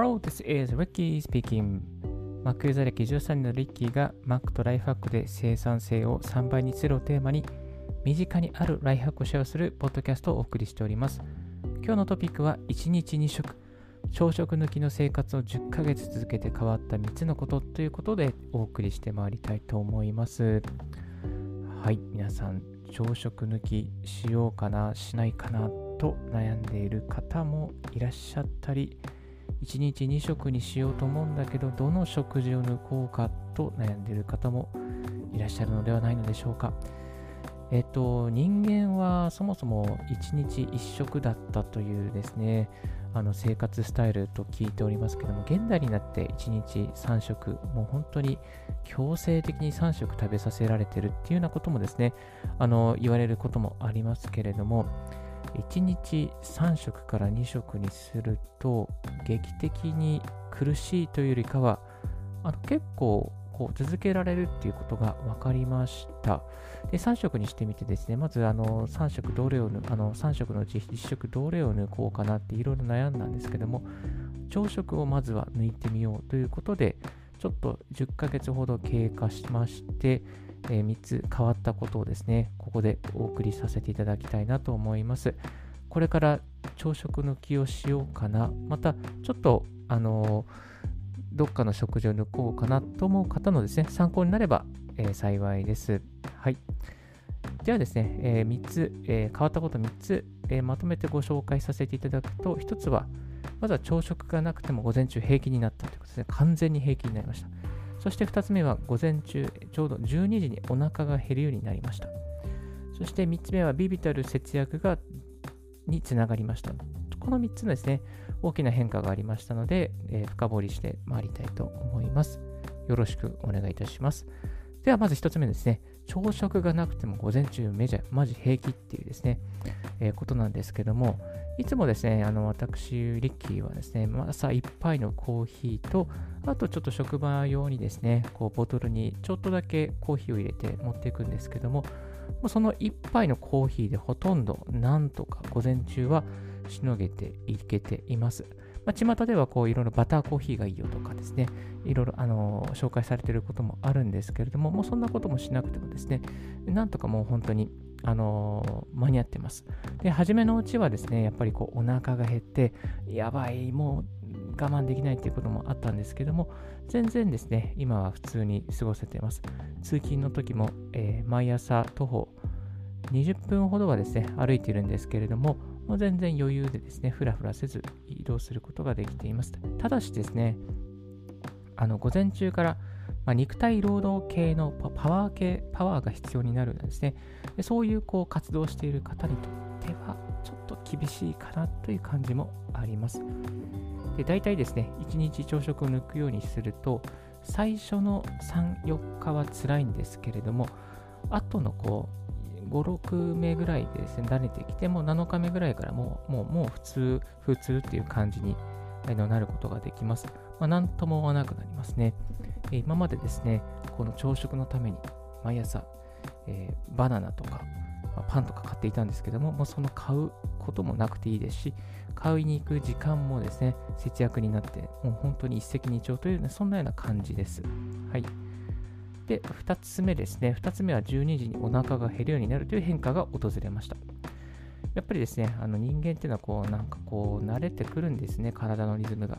Hello, this is Ricky speaking. Mac ユーザー歴13年のリッキーが Mac とライフハックで生産性を3倍にするをテーマに身近にあるライフハックをシェアするポッドキャストをお送りしております。今日のトピックは1日2食、朝食抜きの生活を10ヶ月続けて変わった3つのことということでお送りしてまいりたいと思います。はい、皆さん、朝食抜きしようかな、しないかなと悩んでいる方もいらっしゃったり、1日2食にしようと思うんだけど、どの食事を抜こうかと悩んでいる方もいらっしゃるのではないのでしょうか。えっと、人間はそもそも1日1食だったというですね、あの生活スタイルと聞いておりますけども、現代になって1日3食、もう本当に強制的に3食食べさせられてるっていうようなこともですね、あの言われることもありますけれども、1日3食から2食にすると劇的に苦しいというよりかはあの結構こう続けられるっていうことが分かりました。で、3食にしてみてですね、まずあの3食どれをあの3食のうち1食どれを抜こうかなっていろいろ悩んだんですけども、朝食をまずは抜いてみようということで、ちょっと10ヶ月ほど経過しまして、え、3つ変わったことをですね、ここでお送りさせていただきたいなと思います。これから朝食抜きをしようかな、またちょっと、あの、どっかの食事を抜こうかなと思う方のですね、参考になれば、え、幸いです。はい。ではですね、え、3つ、え変わったこと3つ、えまとめてご紹介させていただくと、1つは、まずは朝食がなくても午前中平気になったということですね。完全に平気になりました。そして2つ目は午前中ちょうど12時にお腹が減るようになりました。そして3つ目はビビたる節約がにつながりました。この3つのですね、大きな変化がありましたので、えー、深掘りしてまいりたいと思います。よろしくお願いいたします。ではまず1つ目ですね、朝食がなくても午前中メジャー、マジ平気っていうですね、えー、ことなんですけども、いつもですね、あの私、リッキーはですね、朝一杯のコーヒーと、あとちょっと職場用にですね、こうボトルにちょっとだけコーヒーを入れて持っていくんですけども、その一杯のコーヒーでほとんどなんとか午前中はしのげていけています。まあ、巷ではこういろいろバターコーヒーがいいよとかですね、いろいろあの紹介されていることもあるんですけれども、もうそんなこともしなくてもですね、なんとかもう本当にあの間に合ってます。で、初めのうちはですね、やっぱりこうお腹が減って、やばい、もう我慢できないっていうこともあったんですけども、全然ですね、今は普通に過ごせています。通勤の時も、えー、毎朝徒歩20分ほどはですね、歩いているんですけれども、もう全然余裕でですね、ふらふらせず移動することができています。ただしですね、あの午前中からまあ、肉体労働系のパワー系、パワーが必要になるんですね。でそういうこう活動している方にとっては、ちょっと厳しいかなという感じもあります。で大体ですね、1日朝食を抜くようにすると、最初の3、4日は辛いんですけれども、後のこう、5、6目ぐらいでですね、慣れてきて、もう7日目ぐらいからもう、もう、もう普通、普通っていう感じになることができます。まあ、なんとも思わなくなりますね。え今までですね、この朝食のために毎朝、えー、バナナとか、まあ、パンとか買っていたんですけども、もうその買うこともなくていいですし、買いに行く時間もですね、節約になって、もう本当に一石二鳥という、ね、そんなような感じです。はい。で、2つ目ですね。2つ目は12時にお腹が減るようになるという変化が訪れました。やっぱりですね、あの人間っていうのはこう、なんかこう、慣れてくるんですね、体のリズムが。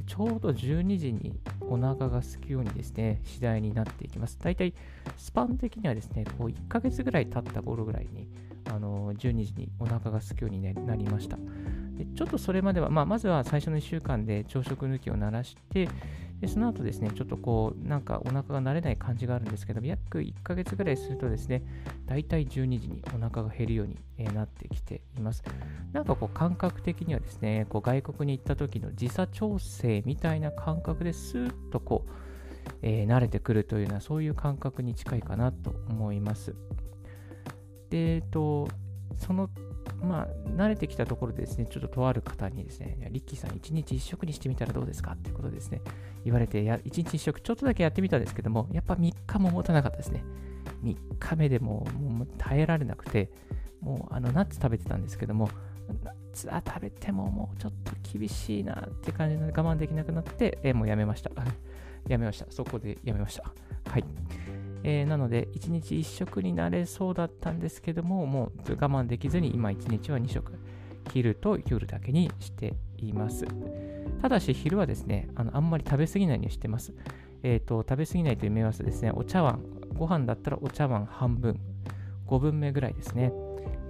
でちょうど12時にお腹が空くようにですね、次第になっていきます。大体、スパン的にはですね、こう1ヶ月ぐらい経った頃ぐらいに、あの12時にお腹が空くようになりました。でちょっとそれまでは、まあ、まずは最初の1週間で朝食抜きを鳴らして、でその後ですね、ちょっとこう、なんかお腹が慣れない感じがあるんですけど、約1ヶ月ぐらいするとですね、大体12時にお腹が減るようになってきています。なんかこう、感覚的にはですね、こう外国に行った時の時差調整みたいな感覚ですーっとこう、えー、慣れてくるというような、そういう感覚に近いかなと思います。で、えっと、そのまあ、慣れてきたところでですね、ちょっととある方にですね、リッキーさん、1日1食にしてみたらどうですか？ってことですね、言われて、や1日1食、ちょっとだけやってみたんですけども、やっぱ3日も持たなかったですね。3日目でももう耐えられなくて、もうあのナッツ食べてたんですけども、夏は食べてももうちょっと厳しいなって感じで我慢できなくなって、え、もうやめました。やめました。そこでやめました。はい。えー、なので、1日1食になれそうだったんですけども、もう我慢できずに、今1日は2食、昼と夜だけにしています。ただし、昼はですね、あのあんまり食べ過ぎないようにしてます。えっ、ー、と、食べ過ぎないという目安はですね、お茶碗、ご飯だったらお茶碗半分、5分目ぐらいですね。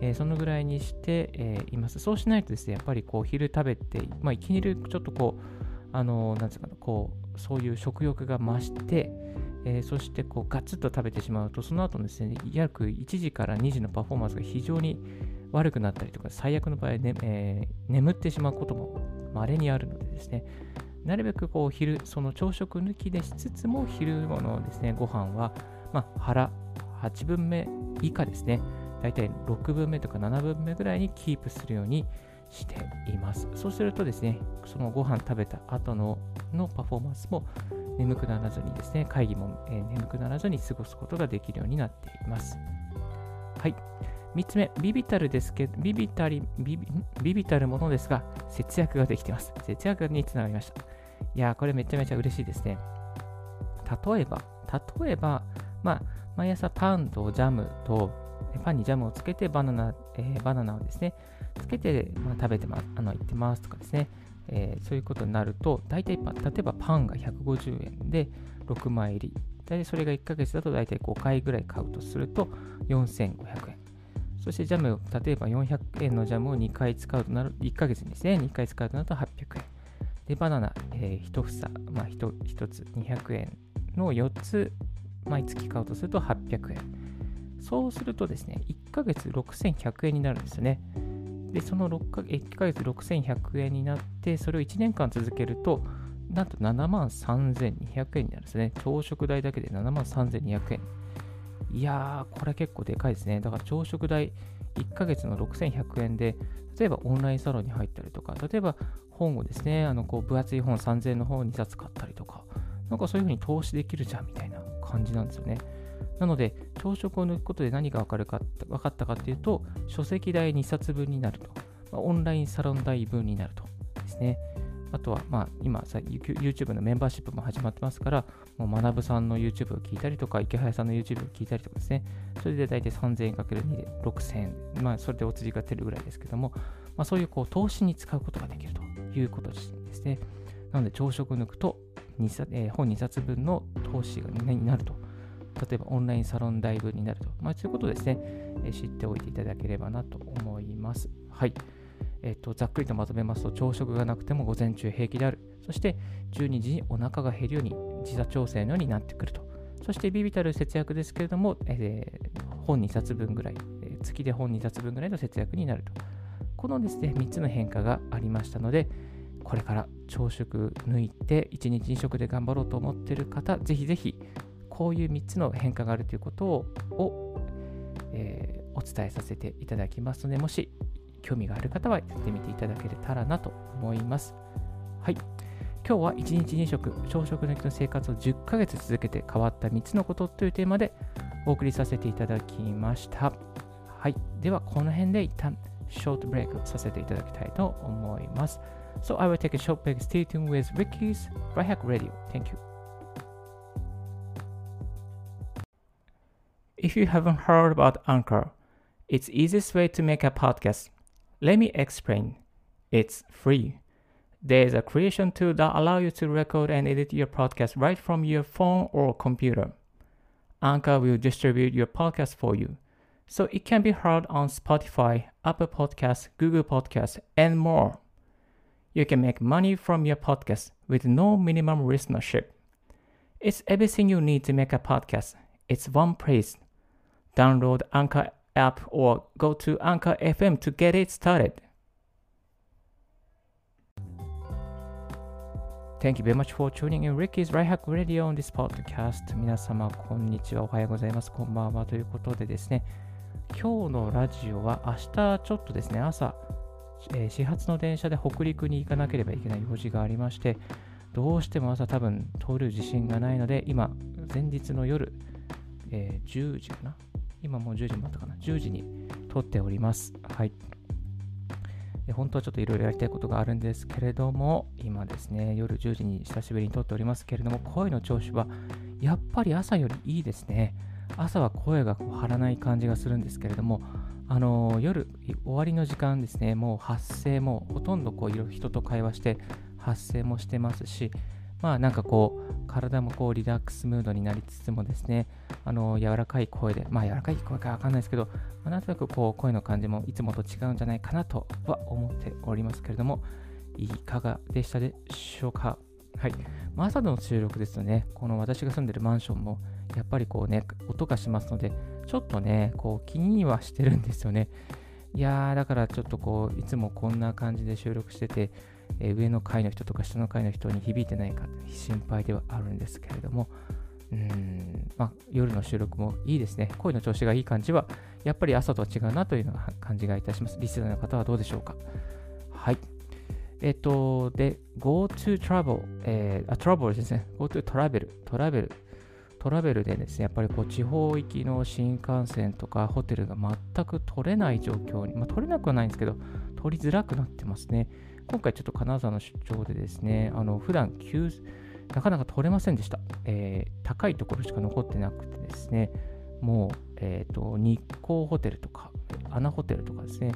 えー、そのぐらいにして、え、います。そうしないとですね、やっぱりこう昼食べて、まあ、いきなりちょっとこう、あの、なんつうかな、こう、そういう食欲が増して、えー、そしてこうガツッと食べてしまうと、その後ですね、約1時から2時のパフォーマンスが非常に悪くなったりとか、最悪の場合、ねえー、眠ってしまうことも稀にあるのでですね、なるべくこう昼、その朝食抜きでしつつも、昼のですね、ご飯は、まあ、腹8分目以下ですね、だいたい6分目とか7分目ぐらいにキープするようにしています。そうするとですね、そのご飯食べた後ののパフォーマンスも眠くならずにですね、会議も、え、眠くならずに過ごすことができるようになっています。はい。3つ目、ビビたるですけど、ビビたりビビ、ビビたるものですが、節約ができています。節約につながりました。いやー、これめちゃめちゃ嬉しいですね。例えば、例えば、まあ、毎朝パンとジャムと、パンにジャムをつけてバナナ、えー、バナナをですね、けて、まあ、食べてます、あの、行ってますとかですね、えー、そういうことになると、大体、例えばパンが150円で6枚入り、大体それが1ヶ月だと大体5回ぐらい買うとすると4500円。そしてジャム、例えば400円のジャムを2回使うとなる、1ヶ月にですね、2回使うとなると800円。で、バナナ、えー、1房、まあ1、1つ200円の4つ毎月買うとすると800円。そうするとですね、1ヶ月6100円になるんですよね。で、その6か1ヶ月6100円になって、それを1年間続けると、なんと7万3200円になるんですね。朝食代だけで7万3200円。いやー、これ結構でかいですね。だから朝食代1ヶ月の6100円で、例えばオンラインサロンに入ったりとか、例えば本をですね、あのこう分厚い本3000円の本を2冊買ったりとか、なんかそういうふうに投資できるじゃんみたいな感じなんですよね。なので、朝食を抜くことで何が分かるか分かったかっていうと、書籍代2冊分になると、まあ、オンラインサロン代分になるとですね。あとは、まあ、今さ、YouTube のメンバーシップも始まってますから、もう学さんの YouTube を聞いたりとか、池早さんの YouTube を聞いたりとかですね、それで大体3000円かける2で6000円、まあ、それでお釣りが出るぐらいですけども、まあ、そういうこう投資に使うことができるということですね。なので、朝食抜くと2冊、えー、本2冊分の投資になると。例えばオンラインサロン代分になると。まあ、そういうことですね、え、知っておいていただければなと思います。はい。えっ、と、ざっくりとまとめますと、朝食がなくても午前中平気である。そして、12時にお腹が減るように、時差調整のようになってくると。そして、ビビたる節約ですけれども、えー、本2冊分ぐらい、え、月で本2冊分ぐらいの節約になると。このですね、3つの変化がありましたので、これから朝食抜いて1日2食で頑張ろうと思っている方、ぜひぜひこういう3つの変化があるということを、えー、お伝えさせていただきますので、もし興味がある方はやってみていただけたらなと思います。はい。今日は1日2食、朝食抜きの生活を10ヶ月続けて変わった3つのことというテーマでお送りさせていただきました。はい。では、この辺で一旦ショートブレイクさせていただきたいと思います。So I will take a short break. Stay tuned with Ricky's Right Hack Radio. Thank you. If you haven't heard about Anchor, it's easiest way to make a podcast. Let me explain. It's free. There's a creation tool that allows you to record and edit your podcast right from your phone or computer. Anchor will distribute your podcast for you, so it can be heard on Spotify, Apple Podcasts, Google Podcasts, and more. You can make money from your podcast with no minimum listenership. It's everything you need to make a podcast. It's one place. Download Anchor app or go to Anchor FM to get it started. Thank you very much for tuning in Ricky's Right Hack Radio on this podcast. 皆様、こんにちは。おはようございます。こんばんは。ということでですね、今日のラジオは明日ちょっとですね、朝えー、始発の電車で北陸に行かなければいけない用事がありまして、どうしても朝多分通る自信がないので、今、前日の夜、えー、10時かな今もう10時もあったかな ?10 時に撮っております。はい。本当はちょっといろいろやりたいことがあるんですけれども、今ですね、夜10時に久しぶりに撮っておりますけれども、声の調子はやっぱり朝よりいいですね。朝は声がこう張らない感じがするんですけれども、あのー、夜終わりの時間ですね、もう発声もほとんどこう人と会話して発声もしてますし、まあなんかこう、体もこうリラックスムードになりつつもですね、あの柔らかい声で、まあ柔らかい声かわかんないですけど、まあ、なんとなくこう声の感じもいつもと違うんじゃないかなとは思っておりますけれども、いかがでしたでしょうか？はい。まあ、朝の収録ですとね、この私が住んでるマンションも、やっぱりこうね、音がしますので、ちょっとね、こう気にはしてるんですよね。いやー、だからちょっとこう、いつもこんな感じで収録してて、えー、上の階の人とか下の階の人に響いてないか心配ではあるんですけれども、うん、まあ、夜の収録もいいですね。声の調子がいい感じは、やっぱり朝とは違うなというのが感じがいたします。リスナーの方はどうでしょうか。はい。えっと、で、GoTo Travel、えー、あ、トラベルですね。GoTo トラベル、トラベル。トラベルでですね、やっぱりこう地方行きの新幹線とかホテルが全く取れない状況に、まあ、取れなくはないんですけど、取りづらくなってますね。今回ちょっと金沢の出張でですね、あの普段なかなか取れませんでした、えー、高いところしか残ってなくてですね、もう、えーと、日光ホテルとか、アナホテルとかですね、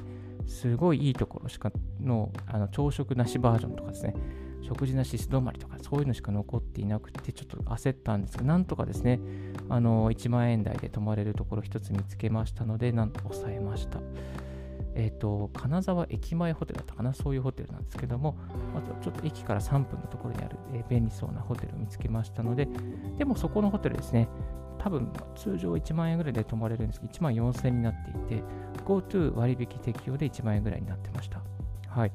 すごいいいところしかのあの朝食なしバージョンとかですね、食事なし素泊まりとか、そういうのしか残っていなくて、ちょっと焦ったんですが、なんとかですね、あの1万円台で泊まれるところ1つ見つけましたので、なんと抑えました。え、ー、と、金沢駅前ホテルだったかな、そういうホテルなんですけども、あとちょっと駅から3分のところにある、えー、便利そうなホテルを見つけましたので、でもそこのホテルですね、多分通常1万円ぐらいで泊まれるんですけど、1万4000円になっていて、GoTo 割引適用で1万円ぐらいになってました。はい。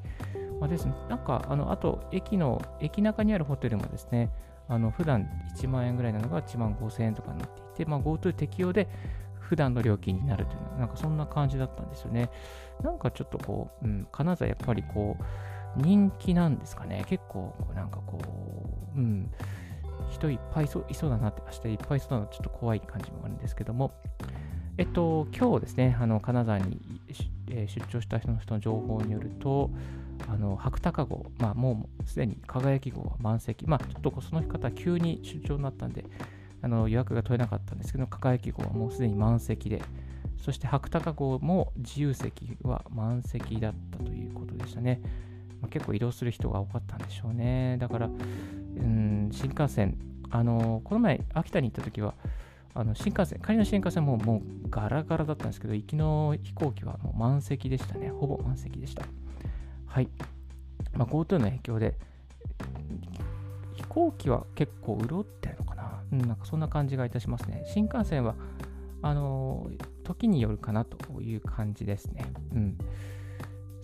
まあ、ですね、なんか、あの、あと、駅の、駅中にあるホテルもですね、あの普段1万円ぐらいなのが1万5000円とかになっていて、まあ、GoTo 適用で普段の料金になるというのは、なんかそんな感じだったんですよね。なんかちょっとこう、うん、金沢やっぱりこう、人気なんですかね。結構、なんかこう、うん、人いっぱいいそういそうだなって、明日いっぱいいそうだなちょっと怖い感じもあるんですけども、えっと、今日ですね、あの金沢に、えー、出張した人の人の情報によると、あの白鷹号、まあ、もうすでに輝き号は満席、まあ、ちょっとその方、急に出張になったんで、あの予約が取れなかったんですけど、輝き号はもうすでに満席で、そして白鷹号も自由席は満席だったということでしたね。まあ、結構移動する人が多かったんでしょうね。だから、うん、新幹線、あのこの前、秋田に行った時は、あの新幹線、仮の新幹線ももうガラガラだったんですけど、行きの飛行機はもう満席でしたね。ほぼ満席でした。はい。まあ、GoTo の影響で、飛行機は結構潤ってるの。うん、なんかそんな感じがいたしますね。新幹線は、あの時によるかなという感じですね。うん。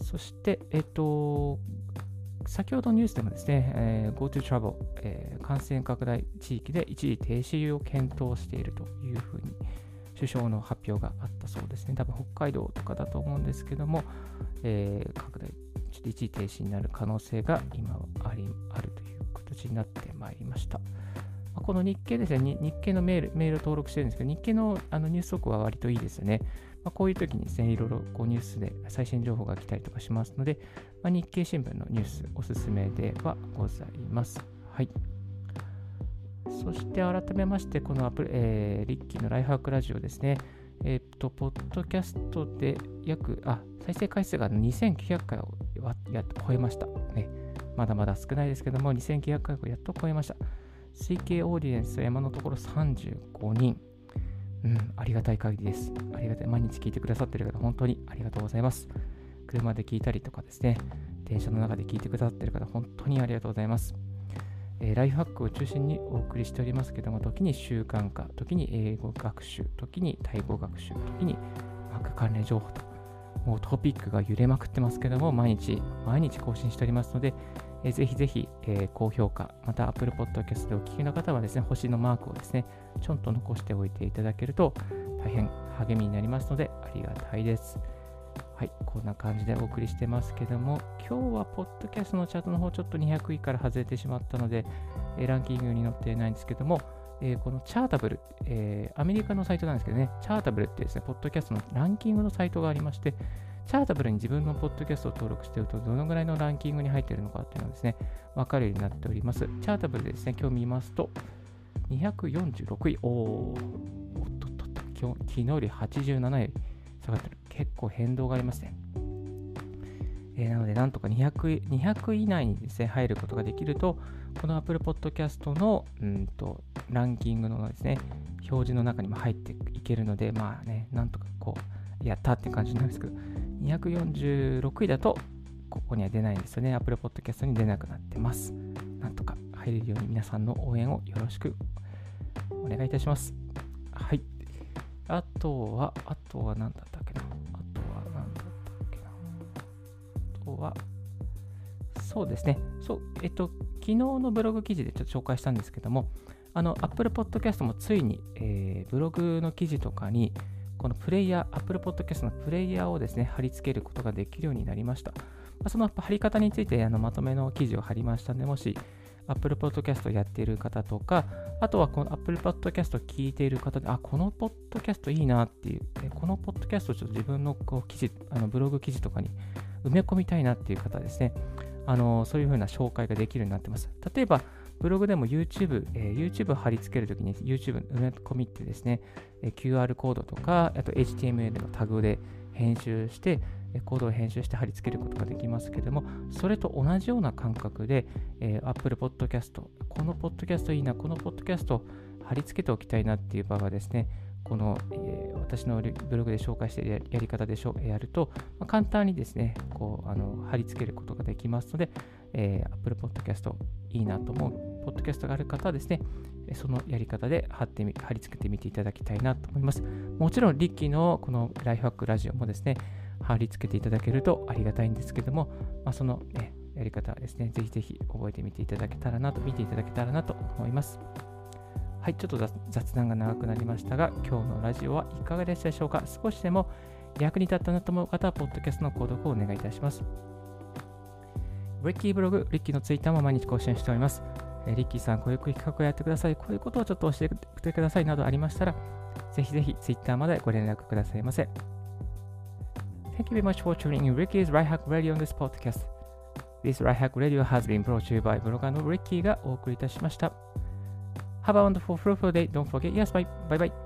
そして、えっと、先ほどニュースでもですね、えー、GoTo Travel、えー、感染拡大地域で一時停止を検討しているというふうに首相の発表があったそうですね。多分北海道とかだと思うんですけども、えー、拡大、ちょっと一時停止になる可能性が今はありあるという形になってまいりました。この日経ですね、日経のメール、メール登録してるんですけど、日経のあのニュース速報は割といいですね。まあ、こういう時にですね、いろいろこうニュースで最新情報が来たりとかしますので、まあ、日経新聞のニュースおすすめではございます。はい。そして改めまして、このアプリ、えー、リッキーのライフハックラジオですね。えっ、と、ポッドキャストで約、あ、再生回数が2900回をやっと超えました。ね。まだまだ少ないですけども、2900回をやっと超えました。推計オーディエンスは今のところ35人。うん、ありがたい限りです。ありがたい。毎日聞いてくださってる方、本当にありがとうございます。車で聞いたりとかですね、電車の中で聞いてくださってる方、本当にありがとうございます。えー、ライフハックを中心にお送りしておりますけども、時に習慣化、時に英語学習、時にタイ語学習、時にマック関連情報と、もうトピックが揺れまくってますけども、毎日、毎日更新しておりますので、えー、ぜひぜひ、え、高評価、また Apple Podcast でお聞きの方はですね、星のマークをですね、ちょんと残しておいていただけると大変励みになりますのでありがたいです。はい、こんな感じでお送りしてますけども、今日はポッドキャストのチャートの方ちょっと200位から外れてしまったので、え、ランキングに載っていないんですけども、えー、このチャータブル、えー、アメリカのサイトなんですけどね、チャータブルってですね、ポッドキャストのランキングのサイトがありまして、チャータブルに自分のポッドキャストを登録していると、どのぐらいのランキングに入っているのかっていうのがですね、わかるようになっております。チャータブルでですね、今日見ますと、246位、お、おっとっとっと、今日昨日より87位下がってる。結構変動がありますね。えー、なので、なんとか 200, 200以内にですね、入ることができると、この Apple Podcast のうんとランキングのですね、表示の中にも入っていけるので、まあね、なんとかこう、やったって感じなんですけど、246位だと、ここには出ないんですよね。Apple Podcast に出なくなってます。なんとか入れるように皆さんの応援をよろしくお願いいたします。はい。あとは、あとは何だったっけな。あとは、そうですね。そう、えっと、昨日のブログ記事でちょっと紹介したんですけども、あの、Apple Podcast もついに、えー、ブログの記事とかに、このプレイヤー、Apple Podcast のプレイヤーをですね、貼り付けることができるようになりました。ま、その貼り方についてあのまとめの記事を貼りましたので、もし Apple Podcast をやっている方とか、あとはこの Apple Podcast を聞いている方で、あ、このポッドキャストいいなっていう、このポッドキャストをちょっと自分のこう記事、あのブログ記事とかに埋め込みたいなっていう方ですね、あのそういうふうな紹介ができるようになってます。例えば、ブログでも YouTube、えー、YouTube 貼り付けるときに YouTube 埋め込みってですね、えー、QR コードとか、あと HTML のタグで編集してえ、コードを編集して貼り付けることができますけども、それと同じような感覚で、えー、Apple Podcast、このポッドキャストいいな、このポッドキャスト貼り付けておきたいなっていう場がですね、この、えー、私のブログで紹介しているやり方でしょやると、まあ、簡単にですね、こうあの貼り付けることができますので、えー、Apple Podcast いいなと思うポッドキャストがある方はですね、そのやり方で貼ってみ貼り付けてみていただきたいなと思います。もちろん、リッキーのこのライフハックラジオもですね、貼り付けていただけるとありがたいんですけども、まあ、その、ね、やり方はですね、ぜひぜひ覚えてみていただけたらなと、見ていただけたらなと思います。はい、ちょっと雑談が長くなりましたが、今日のラジオはいかがでしたでしょうか？少しでも役に立ったなと思う方は、ポッドキャストの購読をお願いいたします。リッキーブログ、リッキーのツイッターも毎日更新しております。えリッキーさん、こういう企画をやってください。こういうことをちょっと教えてくださいなどありましたら、ぜひぜひツイッターまでご連絡くださいませ。Thank you very much for tuning in Ricky's Right Hack Radio on this podcast. This Right Hack Radio has been brought to you by ブロガーのリッキーがお送りいたしました。Have a wonderful, fruitful day. Don't forget, yes, bye. Bye bye.